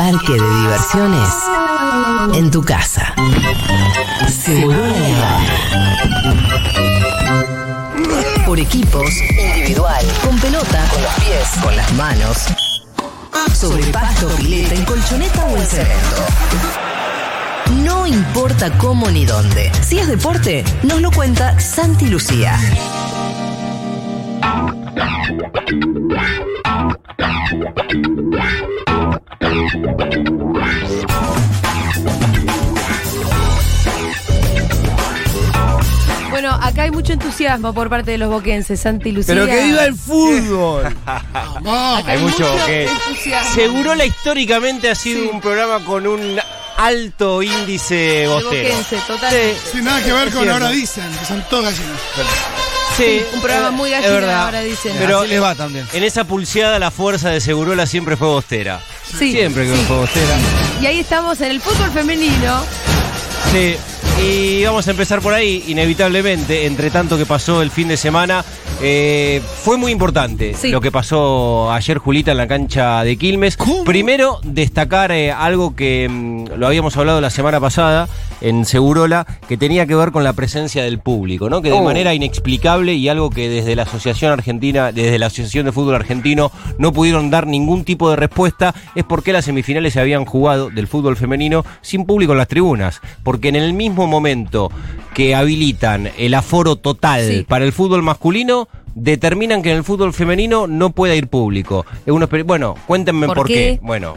parque de diversiones en tu casa. Seguro Por equipos, individual, con pelota, con los pies, con las manos, sobre pasto, pileta, en colchoneta o en cemento. No importa cómo ni dónde. Si es deporte, nos lo cuenta Santi Lucía. Bueno, acá hay mucho entusiasmo por parte de los boquenses, Santi Lucía. Pero que viva el fútbol. Hay mucho que. entusiasmo. Segurola históricamente ha sido un programa con un alto índice bostero. boquense, totalmente. Sin nada que ver con ahora dicen, que son todas gallinas. Sí, Un programa eh, muy es gallina, verdad. ahora dicen. Pero Así les va también. en esa pulseada la fuerza de Segurola siempre fue bostera. Sí, Siempre que sí. fue bostera. Y ahí estamos en el fútbol femenino. Sí, y vamos a empezar por ahí, inevitablemente, entre tanto que pasó el fin de semana. eh, fue muy importante Sí. lo que pasó ayer, Julita, en la cancha de Quilmes. Primero, destacar eh, algo que mm, lo habíamos hablado la semana pasada en Segurola, que tenía que ver con la presencia del público, ¿no? Que de Oh. manera inexplicable y algo que desde la Asociación Argentina, desde la Asociación de Fútbol Argentino, no pudieron dar ningún tipo de respuesta, es por qué las semifinales se habían jugado del fútbol femenino sin público en las tribunas. Porque en el mismo momento que habilitan el aforo total Sí. para el fútbol masculino, determinan que en el fútbol femenino no pueda ir público. Bueno, cuéntenme ¿Por por, qué? qué. Bueno,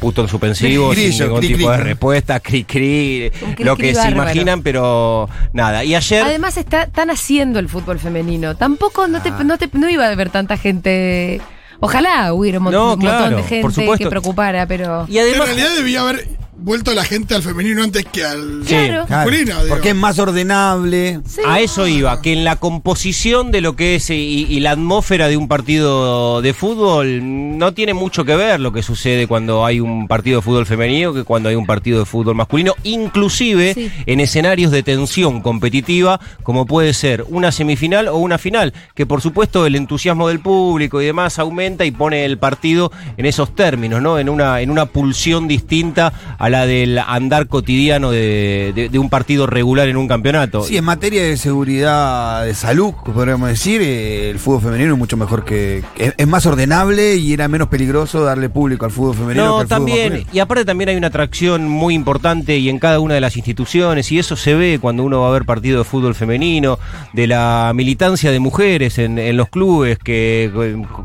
punto en suspensivo, sin ningún cri, tipo cri. de respuesta, cri cri, lo cri que se bárbaro. imaginan, pero nada. Y ayer Además está, están haciendo el fútbol femenino. Tampoco no, te, no, te, no iba a haber tanta gente. Ojalá hubiera un, mon- No, un montón de gente que preocupara, pero. y En realidad debía haber vuelto la gente al femenino antes que al Sí. Claro, masculino. digo. porque es más ordenable. Sí. A eso iba, que en la composición de lo que es y, y la atmósfera de un partido de fútbol no tiene mucho que ver lo que sucede cuando hay un partido de fútbol femenino que cuando hay un partido de fútbol masculino, inclusive Sí. en escenarios de tensión competitiva como puede ser una semifinal o una final, que por supuesto el entusiasmo del público y demás aumenta y pone el partido en esos términos, ¿no? En una, en una pulsión distinta a la del andar cotidiano de, de- de un partido regular en un campeonato. Sí, en materia de seguridad de salud, podríamos decir, eh, el fútbol femenino es mucho mejor que. Es, es más ordenable y era menos peligroso darle público al fútbol femenino que No, al fútbol también, y aparte también hay una atracción muy importante y en cada una de las instituciones, y eso se ve cuando uno va a ver partido de fútbol femenino, de la militancia de mujeres en, en los clubes, que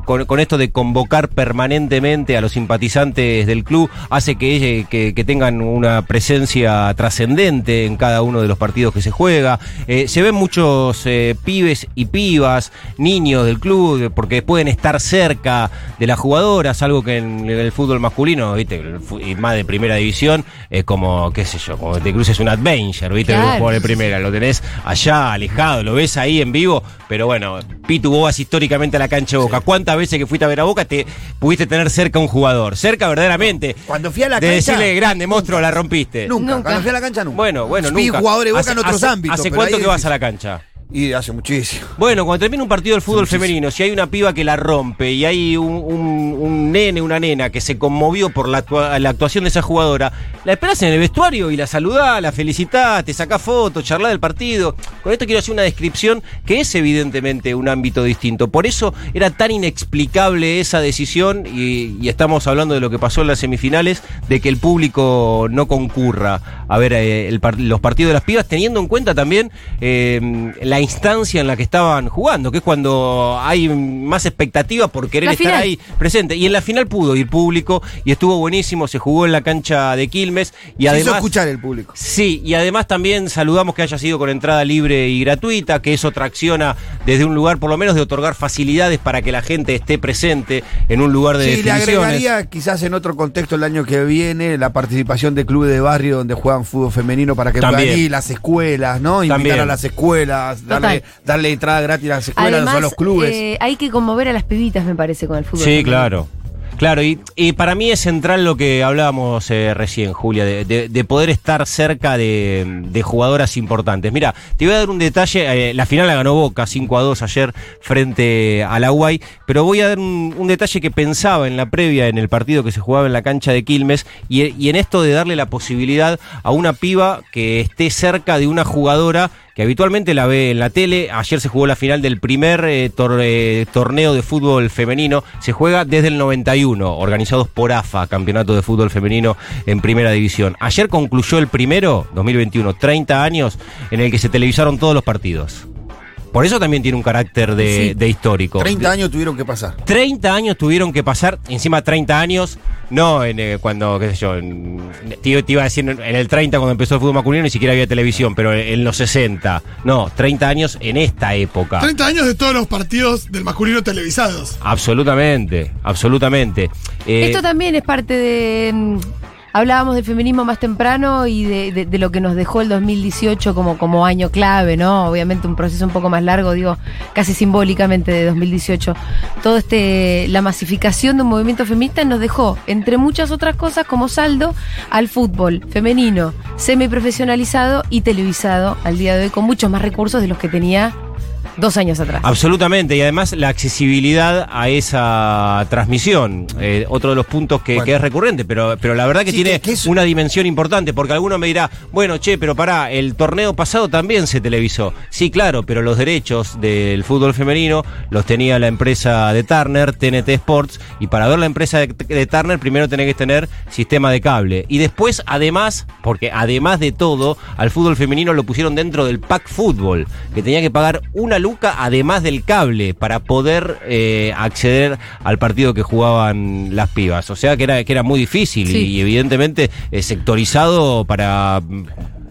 con, con esto de convocar permanentemente a los simpatizantes del club, hace que, que- que tengan una presencia trascendente en cada uno de los partidos que se juega. Eh, se ven muchos eh, pibes y pibas, niños del club, porque pueden estar cerca de las jugadoras, algo que en el fútbol masculino, ¿viste? Y más de primera división, es como, qué sé yo, como te cruces un adventure, ¿viste? Claro. Un jugador de primera, lo tenés allá, alejado, lo ves ahí en vivo, pero bueno, Pitu, vos vas históricamente a la cancha de Boca. ¿Cuántas veces que fuiste a ver a Boca te pudiste tener cerca a un jugador? Cerca verdaderamente. Cuando fui a la de cancha- decirle, grande, monstruo, la rompiste. Nunca, Nunca. cuando fui a la cancha nunca. Bueno, bueno, nunca. de Boca Hace- en otros hace- ámbitos. ¿Hace cuánto que vas a la cancha? Y hace muchísimo. Bueno, cuando termina un partido del fútbol femenino, si hay una piba que la rompe y hay un, un- un nene, una nena que se conmovió por la, actua- la actuación de esa jugadora, la esperás en el vestuario y la saludás, la felicitás, te sacás fotos, charlás del partido. Con esto quiero hacer una descripción que es evidentemente un ámbito distinto. Por eso era tan inexplicable esa decisión y, y estamos hablando de lo que pasó en las semifinales, de que el público no concurra a ver eh, el los partidos de las pibas, teniendo en cuenta también eh, la instancia en la que estaban jugando, que es cuando hay más expectativa por querer La estar final. ahí presente. Y en la final pudo ir público y estuvo buenísimo, se jugó en la cancha de Quilmes y Se hizo además... escuchar el público. Sí, y además también saludamos que haya sido con entrada libre y gratuita, que eso tracciona desde un lugar, por lo menos, de otorgar facilidades para que la gente esté presente en un lugar de Sí, le agregaría quizás en otro contexto el año que viene la participación de clubes de barrio donde juegan fútbol femenino para que También. puedan ir las escuelas, ¿no? Invitar También. a las escuelas, darle, darle entrada gratis a las escuelas, Además, a los clubes. eh, hay que conmover a las pibitas, me parece, con el fútbol. Sí, claro. Claro, y, y para mí es central lo que hablábamos eh, recién, Julia, de, de- de poder estar cerca de, de jugadoras importantes. Mira, te voy a dar un detalle, eh, la final la ganó Boca 5 a 2 ayer frente a la UAI, pero voy a dar un, un detalle que pensaba en la previa, en el partido que se jugaba en la cancha de Quilmes, y, y en esto de darle la posibilidad a una piba que esté cerca de una jugadora que habitualmente la ve en la tele. Ayer se jugó la final del primer eh, eh, torneo de fútbol femenino. Se juega desde el 91, organizados por AFA, Campeonato de Fútbol Femenino en Primera División. Ayer concluyó el primero, 2021, 30 años, en el que se televisaron todos los partidos. Por eso también tiene un carácter de, Sí. de histórico. 30 años tuvieron que pasar. 30 años tuvieron que pasar, encima 30 años, no en eh, cuando, qué sé yo, en- te, te iba a decir en el 30 cuando empezó el fútbol masculino ni siquiera había televisión, pero en, en los 60. No, 30 años en esta época. 30 años de todos los partidos del masculino televisados. Absolutamente, absolutamente. Eh, Esto también es parte de. Hablábamos del feminismo más temprano y de lo que nos dejó el 2018 como, como año clave, ¿no? Obviamente un proceso un poco más largo, digo, casi simbólicamente de 2018. Todo este, la masificación de un movimiento feminista nos dejó, entre muchas otras cosas, como saldo al fútbol femenino, semiprofesionalizado y televisado al día de hoy, con muchos más recursos de los que tenía dos años atrás. Absolutamente, y además la accesibilidad a esa transmisión, eh, otro de los puntos que, Bueno. que es recurrente, pero, pero la verdad que Sí, tiene que- que es- una dimensión importante, porque alguno me dirá, bueno, che, pero pará, el torneo pasado también se televisó. Sí, claro, pero los derechos del fútbol femenino los tenía la empresa de Turner, TNT Sports, y para ver la empresa de, de Turner primero tenés que tener sistema de cable. Y después, además, porque además de todo, al fútbol femenino lo pusieron dentro del pack fútbol, que tenía que pagar una luca además del cable para poder eh, acceder al partido que jugaban las pibas. O sea que era, que era muy difícil Sí. y, evidentemente eh, sectorizado para,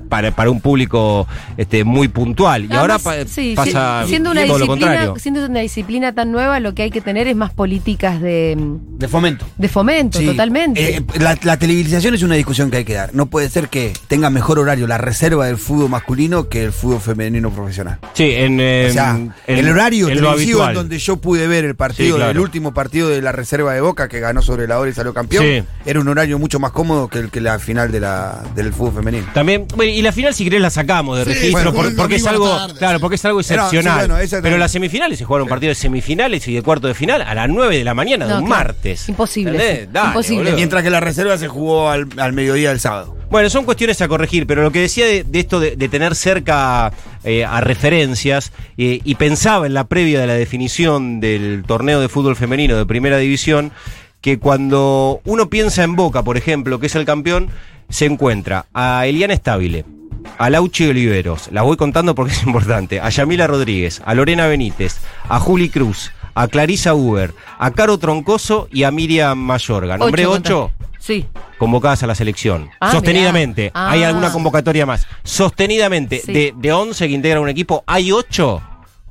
para, para un público este, muy puntual. Y ahora Además, pa- sí, pasa si- siendo una todo lo disciplina, contrario. siendo una disciplina tan nueva, lo que hay que tener es más políticas de, De fomento. de fomento, Sí. totalmente. Eh, la, la televisación es una discusión que hay que dar. No puede ser que tenga mejor horario la reserva del fútbol masculino que el fútbol femenino profesional. Sí, en, O sea, en- el horario en televisivo en donde yo pude ver el partido, Sí, claro. el último partido de la reserva de Boca que ganó sobre la hora y salió campeón, Sí. era un horario mucho más cómodo que el que la final de la, del fútbol femenino. También, bueno, y la final si querés la sacamos de Sí, registro bueno, por- el porque es algo, tarde, claro, sí. porque es algo Era- sí, excepcional. bueno, esa Pero las semifinales se jugaron partidos de semifinales y de cuarto de final a las 9 de la mañana de un claro. martes. Imposible. Imposible. boludo. Mientras que la reserva se jugó al, al mediodía del sábado. Bueno, son cuestiones a corregir, pero lo que decía de, de esto de, de tener cerca eh, a referencias eh, y pensaba en la previa de la definición del torneo de fútbol femenino de primera división, que cuando uno piensa en Boca, por ejemplo, que es el campeón, se encuentra a Eliana Estabile, a Lauchi Oliveros, las voy contando porque es importante, a Yamila Rodríguez, a Lorena Benítez, a Juli Cruz, a Clarisa Uber, a Caro Troncoso y a Miriam Mayorga. Nombré ocho. Sí. convocadas a la selección. Ah, Sostenidamente. Hay Ah. alguna convocatoria más. Sostenidamente. Sí. De, de 11 que integran un equipo, hay 8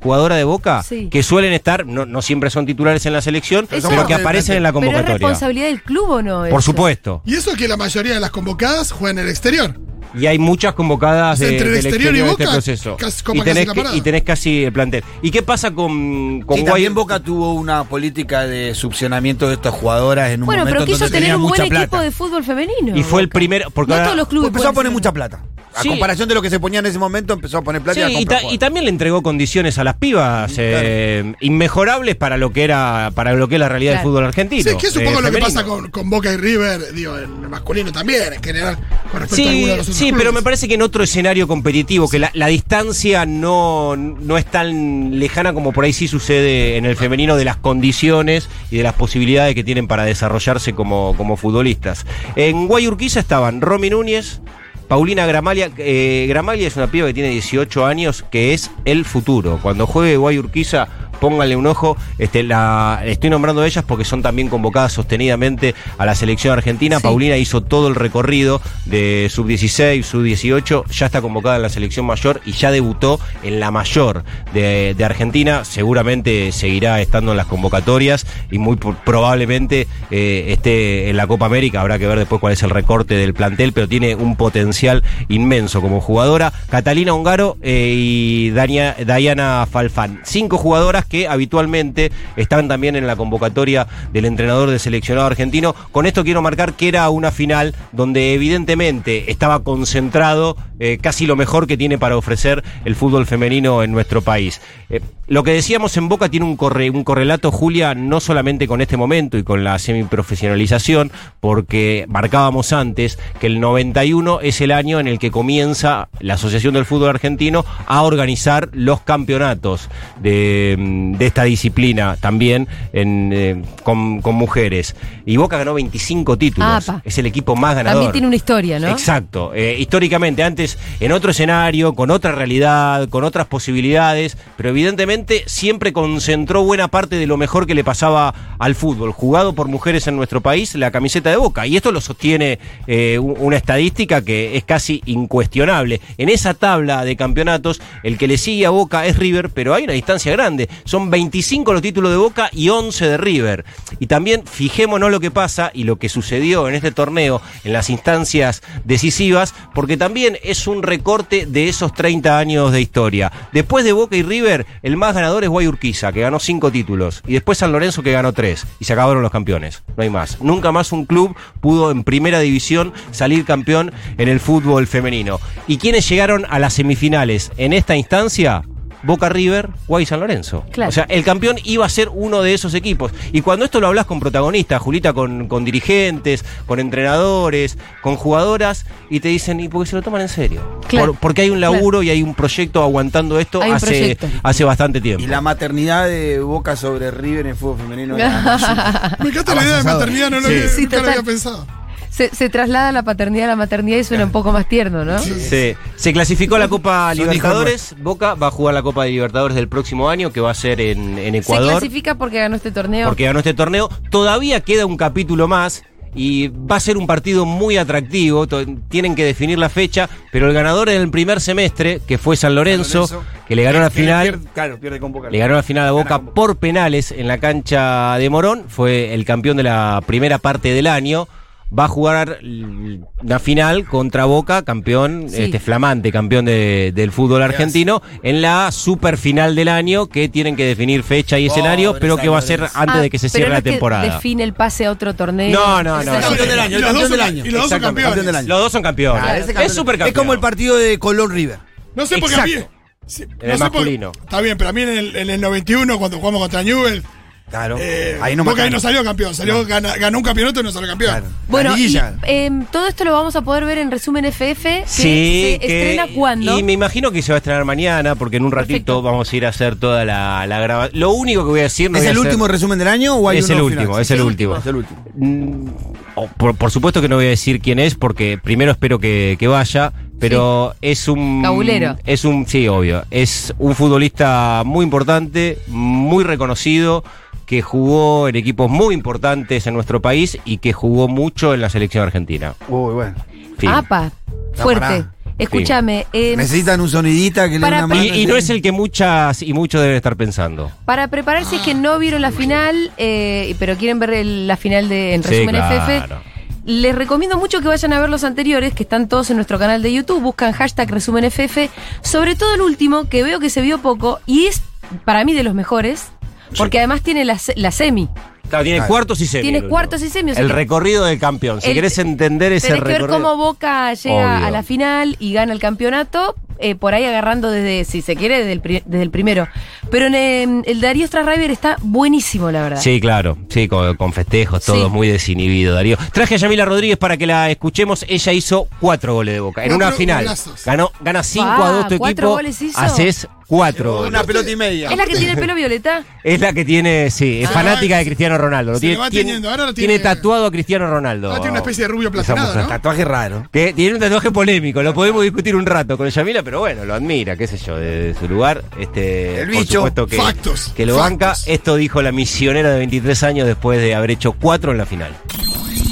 jugadoras de Boca Sí. que suelen estar, no, no siempre son titulares en la selección, Eso- pero que aparecen en la Pero es convocatoria. responsabilidad del club o no. Por eso? supuesto. Y eso que la mayoría de las convocadas juegan en el exterior. Y hay muchas convocadas de, entre el del exterior y de este Boca, proceso. casi- Copa y, tenés casi que- y tenés casi el plantel. ¿Y qué pasa con, con Sí, Guay- también Boca tuvo una política de succionamiento de estas jugadoras en un Bueno, momento pero quiso donde tener tenía un mucha buen plata. equipo de fútbol femenino. Y fue el primero. Porque No ahora- todos los clubes. empezó a poner ser- mucha plata. A Sí. comparación de lo que se ponía en ese momento, empezó a poner plata Sí, y a y, ta- y también le entregó condiciones a las pibas eh, inmejorables para lo que era para lo que es la realidad Claro. del fútbol argentino. Sí, que es un eh, poco lo que pasa con, con Boca y River, digo, en el masculino también, en general, con respecto a algunos de los otros sí, pero me parece que en otro escenario competitivo, que la, la distancia no, no es tan lejana como por ahí sí sucede en el femenino de las condiciones y de las posibilidades que tienen para desarrollarse como, como futbolistas. En Guayurquiza estaban Romy Núñez, Paulina Gramalia. Eh, Gramalia es una piba que tiene 18 años, que es el futuro. Cuando juegue Guayurquiza, pónganle un ojo. Este, la, estoy nombrando ellas porque son también convocadas sostenidamente a la selección argentina. Sí. Paulina hizo todo el recorrido de sub-16, sub-18, ya está convocada en la selección mayor y ya debutó en la mayor de, de Argentina. Seguramente seguirá estando en las convocatorias y muy probablemente eh, esté en la Copa América. Habrá que ver después cuál es el recorte del plantel, pero tiene un potencial inmenso como jugadora. Catalina Ongaro eh, y Dania- Diana Falfán. Cinco jugadoras que habitualmente están también en la convocatoria del entrenador del seleccionado argentino. Con esto quiero marcar que era una final donde evidentemente estaba concentrado eh, casi lo mejor que tiene para ofrecer el fútbol femenino en nuestro país. Eh, lo que decíamos en Boca tiene un, corre, un correlato, Julia, no solamente con este momento y con la semiprofesionalización, porque marcábamos antes que el 91 es el año en el que comienza la Asociación del Fútbol Argentino a organizar los campeonatos de, mm, de esta disciplina también en, eh, con, con mujeres. Y Boca ganó 25 títulos. Es el equipo más ganador. También tiene una historia, ¿no? Exacto. Eh, históricamente, antes en otro escenario, con otra realidad, con otras posibilidades, pero evidentemente siempre concentró buena parte de lo mejor que le pasaba al fútbol, jugado por mujeres en nuestro país, la camiseta de Boca. Y esto lo sostiene eh, un- una estadística que es casi incuestionable. En esa tabla de campeonatos, el que le sigue a Boca es River, pero hay una distancia grande. Son 25 los títulos de Boca y 11 de River. Y también fijémonos lo que pasa y lo que sucedió en este torneo, en las instancias decisivas, porque también es un recorte de esos 30 años de historia. Después de Boca y River, el más ganador es Guayurquiza, que ganó 5 títulos, y después San Lorenzo, que ganó 3, y se acabaron los campeones. No hay más. Nunca más un club pudo en primera división salir campeón en el fútbol femenino. ¿Y quiénes llegaron a las semifinales en esta instancia? Boca River, Guay San Lorenzo. Claro. O sea, el campeón iba a ser uno de esos equipos. Y cuando esto lo hablas con protagonistas, Julita, con, con dirigentes, con entrenadores, con jugadoras, y te dicen, y porque se lo toman en serio. Claro, Por- porque hay un laburo y hay un proyecto aguantando esto hace, proyecto. hace bastante tiempo. Y la maternidad de Boca sobre River en el fútbol femenino. era Me encanta la idea de maternidad, no lo Sí. había, Sí, nunca lo había pensado. Se, se traslada la paternidad a la maternidad y suena un poco más tierno, ¿no? Se, se clasificó la Copa Libertadores. Boca va a jugar la Copa de Libertadores del próximo año, que va a ser en, en Se Ecuador. clasifica porque ganó este torneo. porque ganó este torneo. Todavía queda un capítulo más y va a ser un partido muy atractivo. Tienen que definir la fecha, pero el ganador en el primer semestre, que fue San Lorenzo, San Lorenzo, que le ganó la final. pierde- claro, pierde con Boca. Le ganó la final a Boca. por penales en la cancha de Morón. Fue el campeón de la primera parte del año. Va a jugar la final contra Boca, campeón, Sí. este flamante campeón de- del fútbol argentino, en la super final del año, que tienen que definir fecha y escenario, Pobre pero que va a ser antes Ah, de que se pero cierre no la temporada. define el pase a otro torneo. No, no, no, no. Campeón del año, Y el los campeón dos del son- año. y los dos son campeones. campeón del año. Los dos son campeones. Campeón- es super campeón. Es como el partido de Colón River. No sé porque a mí. Exacto. sí, En no el sé por- masculino. está bien, pero a mí en el, en el 91, cuando jugamos contra Newell, Claro. eh, ahí no Boca ahí no salió campeón. Salió, gana- ganó un campeonato y no salió campeón. Claro. Bueno, y, em, todo esto lo vamos a poder ver en resumen FF. Que Sí, se que- estrena cuándo. Y me imagino que se va a estrenar mañana, porque en un ratito Perfecto. vamos a ir a hacer toda la, la grabación. Lo único que voy a decir no ¿Es el hacer- último resumen del año o hay Es uno el último, es el último. Es el último. Oh, por, por supuesto que no voy a decir quién es, porque primero espero que, que vaya, pero es un. Cabulero. Es un. Sí, obvio. Es un futbolista muy importante, muy reconocido, que jugó en equipos muy importantes en nuestro país y que jugó mucho en la selección argentina. Uy, bueno. Fin. Apa, No, fuerte. Escúchame, em, Necesitan un sonidita que le una mano. Y, y no es el que muchas y muchos deben estar pensando. para preparar si es que no vieron la final, eh, pero quieren ver el- la final de en Sí, resumen claro. FF, les recomiendo mucho que vayan a ver los anteriores, que están todos en nuestro canal de YouTube, buscan hashtag resumen FF, sobre todo el último, que veo que se vio poco, y es para mí de los mejores, porque además tiene la, la semi. Claro, tiene Claro. cuartos y semis. Tiene cuartos y semis, o sea El que- recorrido del campeón. Si El- querés entender ese Tenés que ver recorrido. cómo Boca llega Obvio. a la final y gana el campeonato, eh, por ahí agarrando desde, si se quiere, desde el, pri- desde el primero. Pero en, em, el Darío Strasriver está buenísimo, la verdad. Sí, claro, sí, con, con festejos, todo Sí. muy desinhibido, Darío. Traje a Yamila Rodríguez para que la escuchemos. Ella hizo cuatro goles de boca. En Cuatro una final. golazos. Ganó, gana 5 Ah, a 2 tu cuatro equipo. goles hizo. Haces cuatro goles. Una pelota y media. ¿Es la que tiene el pelo violeta? Es la que tiene, sí, es Ah, fanática de Cristiano Ronaldo. Lo se tiene, lo va tiene- teniendo, ahora lo tiene tiene- tatuado a Cristiano Ronaldo. Ahora tiene una especie de rubio platinado. ¿no? Tatuaje raro. Que tiene un tatuaje polémico, lo podemos discutir un rato con Yamila, pero bueno, lo admira, qué sé yo, de, su lugar. Este, El por bicho. supuesto que, Factos, que lo factos. banca. Esto dijo la misionera de 23 años después de haber hecho cuatro en la final.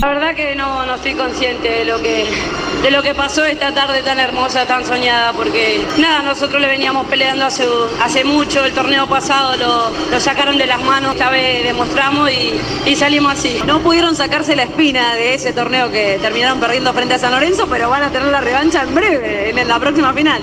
La verdad que no, no soy consciente de lo que, de lo que pasó esta tarde tan hermosa, tan soñada, porque nada, nosotros le veníamos peleando hace, hace mucho, el torneo pasado lo, lo sacaron de las manos, esta vez demostramos y, y salimos así. No pudieron sacarse la espina de ese torneo que terminaron perdiendo frente a San Lorenzo, pero van a tener la revancha en breve, en la próxima final.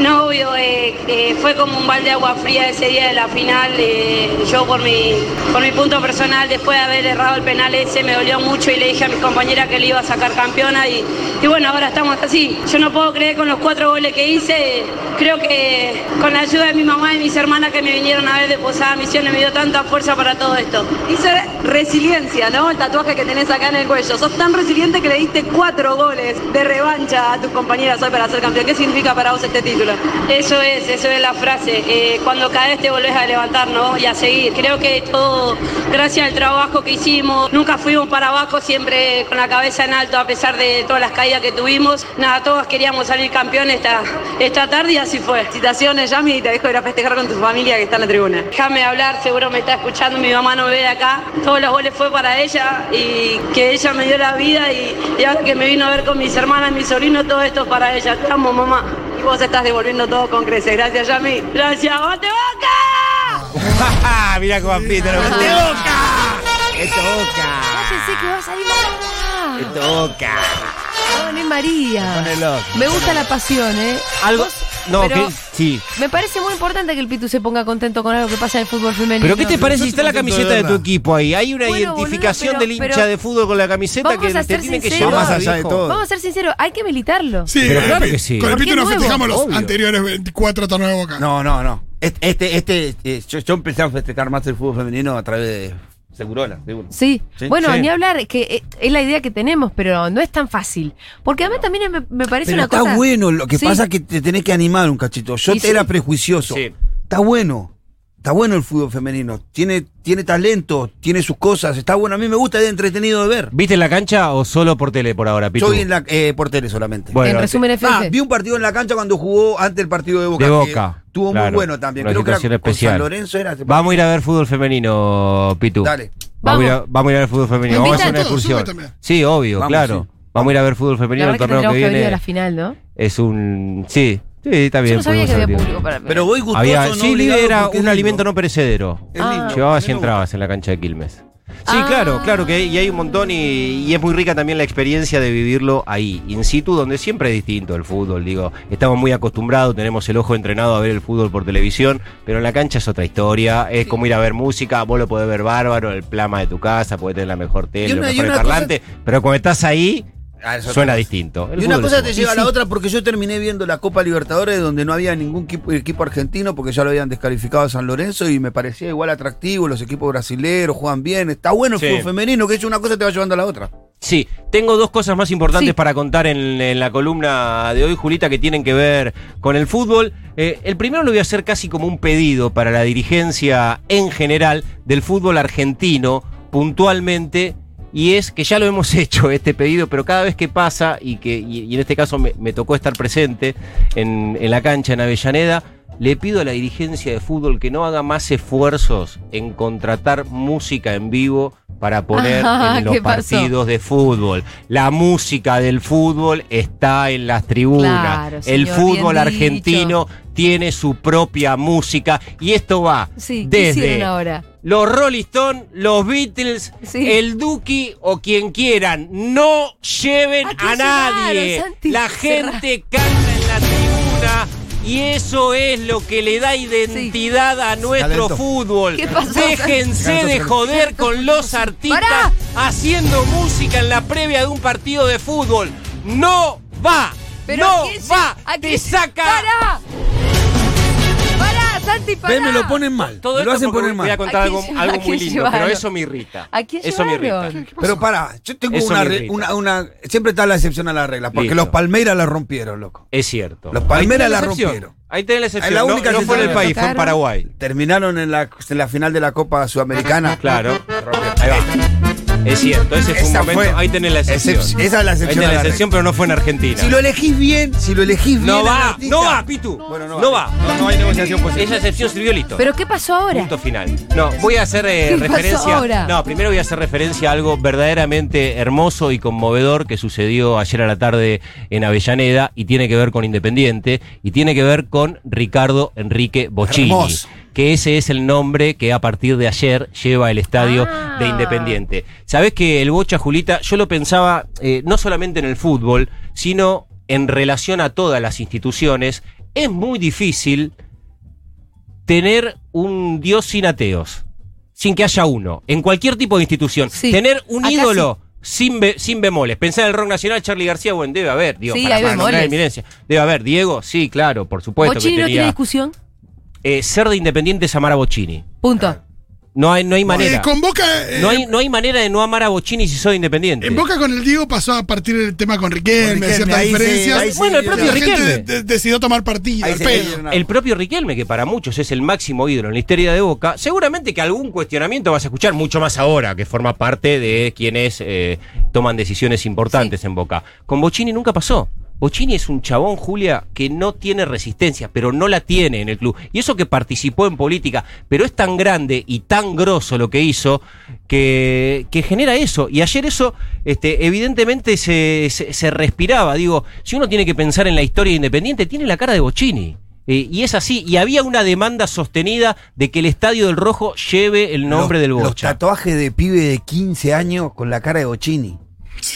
No, obvio, eh, eh, fue como un balde de agua fría ese día de la final. eh, yo por mi, por mi punto personal, después de haber errado el penal ese, me dolió mucho y le dije a mis compañeras que le iba a sacar campeona y, y bueno, ahora estamos así. Yo no puedo creer con los cuatro goles que hice. Creo que con la ayuda de mi mamá y mis hermanas que me vinieron a ver de Posada Misiones me dio tanta fuerza para todo esto. Dice resiliencia, ¿no? El tatuaje que tenés acá en el cuello. Sos tan resiliente que le diste cuatro goles de revancha a tus compañeras hoy para ser campeón. ¿Qué significa para vos este título? Eso es, eso es la frase. Eh, cuando caes te volvés a levantar, ¿no? Y a seguir. Creo que todo gracias al trabajo que hicimos. Nunca fuimos para abajo, siempre con la cabeza en alto, a pesar de todas las caídas que tuvimos. Nada, todos queríamos salir campeón esta, esta tarde y así fue. Felicitaciones, Yami, y te dejo ir a festejar con tu familia que está en la tribuna. Déjame hablar, seguro me está escuchando, mi mamá no ve de acá. Todos los goles fue para ella y que ella me dio la vida y, y ahora que me vino a ver con mis hermanas, mis sobrinos, todo esto es para ella. Te amo, mamá. Y vos estás devolviendo todo con creces. Gracias, Yami. Gracias, ¡Bate boca! Mira cómo la ¡Bate boca! ¡Esto boca! Pensé que iba a salir. ¡Esto boca! No, no es María. Me gusta la pasión, ¿eh? Algo. Vos- No, pero que. Sí. Me parece muy importante que el Pitu se ponga contento con algo que pasa en el fútbol femenino. Pero ¿qué te parece si está la de camiseta de tu equipo ahí? Hay una Bueno, identificación boludo, del pero- hincha pero- de fútbol con la camiseta Vamos que a te ser tienen que sinceros. llevar. Va más allá de todo. Vamos a ser sinceros, hay que militarlo. Sí, Pero claro que sí. Con el pito nos festejamos los obvio. anteriores 24 torneos de Boca. No, no, no. Este, este, este yo, yo empecé a festejar más el fútbol femenino a través de Segurola, seguro. Sí. Sí, bueno, sí. ni hablar, que eh, es la idea que tenemos, pero no es tan fácil. Porque a mí también me, me parece Pero una está cosa. bueno, lo que Sí. pasa es que te tenés que animar un cachito. Yo Y te era prejuicioso. Sí. Está bueno. Está bueno el fútbol femenino. Tiene, tiene talento, tiene sus cosas. Está bueno. A mí me gusta, es entretenido de ver. ¿Viste en la cancha o solo por tele por ahora, Pitu? Yo vi en la, eh, por tele solamente. Bueno, en resumen, FF. Ah, vi un partido en la cancha cuando jugó antes el partido de Boca. De Boca, Estuvo claro. muy bueno también. Una Creo que era situación con especial. San Lorenzo era. Vamos a ir a ver fútbol femenino, Pitu. Dale. Vamos, a ir a, Vamos. a ir a ver fútbol femenino. ¿Me Vamos a hacer una excursión. Sí, obvio, Vamos, claro. sí. Vamos a ir a ver fútbol femenino. El torneo que a viene la final, ¿no? es un. Sí, sí, está bien. Yo no sabía podemos que había abrir. público para Pero voy gustoso, Había, no sí, obligado, era un lindo. alimento no perecedero. Ah. Llevabas y entrabas en la cancha de Quilmes. Sí, Ah. claro, claro que y hay un montón y, y es muy rica también la experiencia de vivirlo ahí, in situ, donde siempre es distinto el fútbol. Digo, estamos muy acostumbrados, tenemos el ojo entrenado a ver el fútbol por televisión, pero en la cancha es otra historia. Es como ir a ver música, vos lo podés ver bárbaro, el plama de tu casa, podés tener la mejor tele, mejores una parlantes, pero cuando estás ahí, Ah, suena distinto. El Y una cosa te lleva a la sí. otra porque yo terminé viendo la Copa Libertadores donde no había ningún equipo, equipo argentino porque ya lo habían descalificado a San Lorenzo y me parecía igual atractivo, los equipos brasileños juegan bien, está bueno el Sí. fútbol femenino, que es una cosa te va llevando a la otra. Sí, tengo dos cosas más importantes Sí. para contar en, en la columna de hoy, Julita, que tienen que ver con el fútbol. Eh, el primero lo voy a hacer casi como un pedido para la dirigencia en general del fútbol argentino, puntualmente, y es que ya lo hemos hecho este pedido, pero cada vez que pasa, y que y, y en este caso me, me tocó estar presente en, en la cancha en Avellaneda, le pido a la dirigencia de fútbol que no haga más esfuerzos en contratar música en vivo para poner en los partidos de fútbol. La música del fútbol está en las tribunas. Claro, El fútbol argentino tiene su propia música y esto va Sí, ¿qué hicieron desde ahora? los Rolling Stones, los Beatles, Sí. el Duki o quien quieran. No lleven ¿A nadie. Santi? La Cerra. gente canta en la tribuna. Y eso es lo que le da identidad a nuestro fútbol. ¿Qué pasó, Déjense de joder con los artistas ¡Pará! haciendo música en la previa de un partido de fútbol. No va. Pero no ¿a quién lle- va. a Te saca. ¡Pará! ¡Pará, Santi, pará! Ven, me lo ponen mal. Todo me lo hacen poner voy a mal. contar ¿A algo, a muy lindo, pero eso me irrita. ¿A quién Eso me irrita. Pero para, yo tengo una, una, una- Siempre está la excepción a la regla, porque Listo. los Palmeiras la rompieron, loco. Es cierto. Los tenés la rompieron. Ahí tenés la excepción. La única no, fue en el país, fue en. Paraguay. Terminaron en la, en la final de la Copa Sudamericana. Claro. Ahí va. Es cierto, ese fue un momento. fue- ahí tenés la excepción. Excep- esa es la Ahí excepción tenés a la excepción, pero no fue en Argentina. Si lo elegís bien, si lo elegís bien. no va, artista- no va, Pitu. Bueno, no, no va. va. No, no hay negociación posible. Esa excepción sirvió listo. ¿Pero qué pasó ahora? Punto final. No, voy a hacer eh, ¿Qué pasó referencia. ahora? No, primero voy a hacer referencia a algo verdaderamente hermoso y conmovedor que sucedió ayer a la tarde en Avellaneda y tiene que ver con Independiente y tiene que ver con Ricardo Enrique Bocini. Hermoso. Que ese es el nombre que a partir de ayer lleva el estadio Ah. de Independiente. Sabés que el Bocha, Julita, yo lo pensaba eh, no solamente en el fútbol, sino en relación a todas las instituciones. Es muy difícil tener un Dios sin ateos, sin que haya uno, en cualquier tipo de institución. Sí. Tener un Acá ídolo sin, be- sin bemoles. Pensar en el rock nacional, Charlie García, bueno, debe haber, digo, Sí, para, hay para bemoles. Debe haber, Diego, sí, claro, por supuesto que no tiene discusión. Eh, ser de Independiente es amar a Bochini. Punto. No hay, no hay manera. Eh, con Boca. eh, No hay, no hay manera de no amar a Bochini si soy independiente. En Boca con el Diego pasó a partir del tema con Riquelme, Con Riquelme, ciertas ahí se- diferencias. ahí se Bueno, el propio la gente Riquelme. de- decidió tomar partido. Ahí al se pedo. dieron- El propio Riquelme, que para muchos es el máximo ídolo en la historia de Boca, seguramente que algún cuestionamiento vas a escuchar mucho más ahora, que forma parte de quienes eh, toman decisiones importantes en Boca. Con Bochini nunca pasó. Bochini es un chabón, Julia, que no tiene resistencia, pero no la tiene en el club. Y eso que participó en política, pero es tan grande y tan grosso lo que hizo que, que genera eso. Y ayer eso, este, evidentemente, se, se- se respiraba. Digo, si uno tiene que pensar en la historia de independiente, tiene la cara de Bochini. Eh, y es así, y había una demanda sostenida de que el Estadio del Rojo lleve el nombre los, del Los Bocha. tatuajes de pibe de 15 años con la cara de Bochini.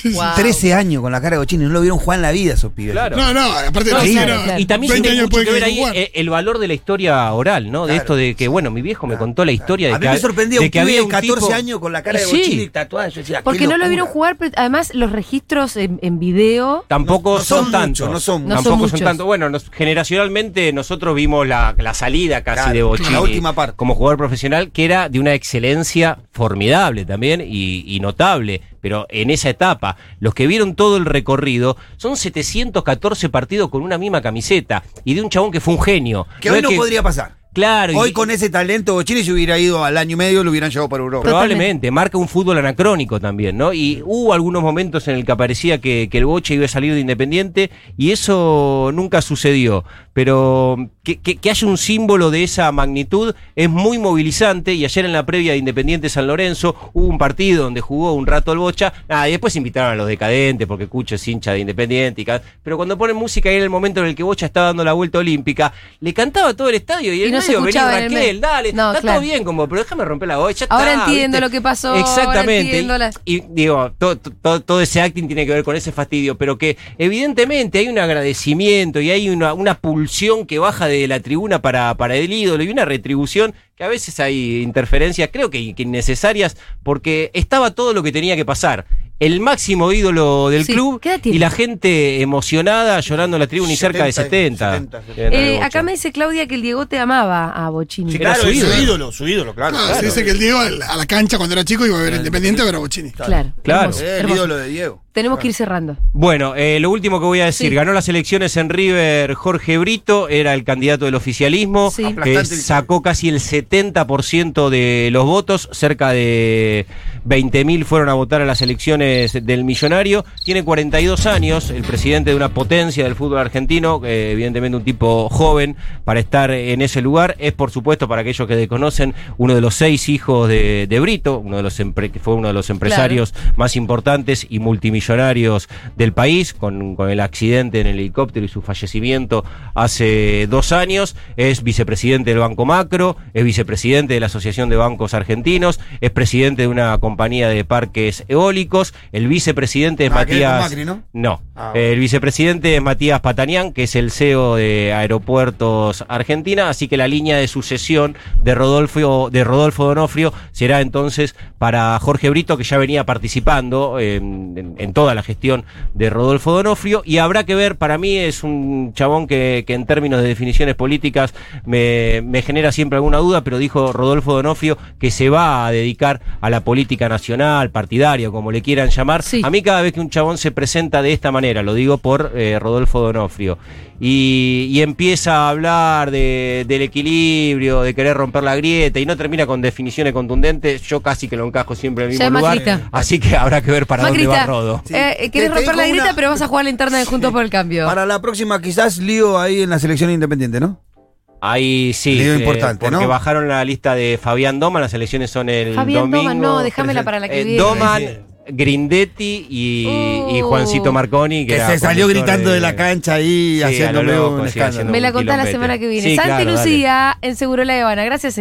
Wow. 13 años con la cara de Bochini. No lo vieron jugar en la vida esos pibes. Claro. No, no, aparte No, no, sí, claro. Y también 20 tiene mucho que ver ahí jugar. eh, el valor de la historia oral, ¿no? De esto de que, bueno, mi viejo me contó la historia de A mí que me sorprendía de un que pibe había un 14 tipo- años con la cara de Sí. Bochini tatuada. Yo decía, qué Porque no lo vieron jugar, pero además los registros en, en video. Tampoco No- no son, son tantos. no son- No son Tampoco son, muchos. tantos. Bueno, nos- generacionalmente nosotros vimos la, la salida casi Claro, de Bochini. la última parte. Como jugador profesional, que era de una excelencia formidable también y, y notable. Pero en esa etapa, los que vieron todo el recorrido, son 714 partidos con una misma camiseta. Y de un chabón que fue un genio. Que hoy es no podría pasar. Claro. Hoy y- con ese talento Bochini se hubiera ido al año y medio, lo hubieran llevado para Europa. Probablemente, marca un fútbol anacrónico también, ¿no? Y hubo algunos momentos en el que parecía que, que el Boche iba a salir de Independiente y eso nunca sucedió. Pero que, que- que haya un símbolo de esa magnitud es muy movilizante y ayer en la previa de Independiente San Lorenzo hubo un partido donde jugó un rato el Bocha, nada, y después invitaron a los decadentes porque Cucho es hincha de Independiente, y pero cuando ponen música y en el momento en el que Bocha estaba dando la vuelta olímpica, le cantaba todo el estadio y, Y en no medio venía el Raquel, medio. dale, No, está claro. todo bien, como, pero déjame romper la voz. ya Ahora está, entiendo ¿viste? lo que pasó, Exactamente. Y, digo, todo, todo, todo ese acting tiene que ver con ese fastidio, pero que evidentemente hay un agradecimiento y hay una, una que baja de la tribuna para, para el ídolo y una retribución que a veces hay interferencias, creo que innecesarias, porque estaba todo lo que tenía que pasar. El máximo ídolo del Sí. club ¿Qué edad tiene? y la gente emocionada llorando en la tribuna y cerca de 70. 70, Tienen el Eh, acá me dice Claudia que el Diego te amaba a Bochini. Sí, Era claro, su ídolo. su ídolo, claro. Ah, claro. se dice que el Diego a la cancha cuando era chico iba a ver Independiente a ver a Bochini. Claro. Claro. hermoso, Eh, el hermoso. ídolo de Diego. Tenemos que ir cerrando. Bueno, eh, lo último que voy a decir, Sí. ganó las elecciones en River Jorge Brito, era el candidato del oficialismo, Sí. eh, sacó casi el 70% de los votos, cerca de 20.000 fueron a votar a las elecciones del millonario, tiene 42 años, el presidente de una potencia del fútbol argentino, eh, evidentemente un tipo joven para estar en ese lugar, es por supuesto para aquellos que desconocen uno de los seis hijos de, de Brito, uno de los que fue uno de los empresarios más importantes y multimillonarios del país, con, con el accidente en el helicóptero y su fallecimiento hace dos años. Es vicepresidente del Banco Macro, es vicepresidente de la Asociación de Bancos Argentinos, es presidente de una compañía de parques eólicos, el vicepresidente es Ah, que es con Matías... Macri, ¿no? No, Ah, el vicepresidente es Matías Patanián, que es el CEO de Aeropuertos Argentina, así que la línea de sucesión de Rodolfo, de Rodolfo Donofrio será entonces para Jorge Brito, que ya venía participando en, en toda la gestión de Rodolfo Donofrio, y habrá que ver, para mí es un chabón que, que en términos de definiciones políticas me, me genera siempre alguna duda, pero dijo Rodolfo Donofrio que se va a dedicar a la política nacional, partidaria, como le quieran quieran llamar. Sí. A mí cada vez que un chabón se presenta de esta manera, lo digo por eh, Rodolfo Donofrio, y, y empieza a hablar de- del equilibrio, de querer romper la grieta, y no termina con definiciones contundentes, yo casi que lo encajo siempre en el mismo lugar. Así que habrá que ver para dónde va Rodo. Sí. eh, eh, querés Te- te romper la una- pero vas a jugar la interna de Juntos por el Cambio. Para la próxima quizás lío ahí en la selección independiente, ¿no? Ahí sí, Lío eh, importante, porque ¿no? bajaron la lista de Fabián Doman, las elecciones son el Fabián domingo. Doman, no, déjamela para la que Eh, viene. Doman, Grindetti y, y Uh. Juancito Marconi. Que, Que era se salió gritando de la cancha ahí, Sí, haciéndome loco, un sí, escándalo. haciendo Me la contás la semana que viene. Sí, Santi claro, dale. Lucía en Seguro La Habana. Gracias,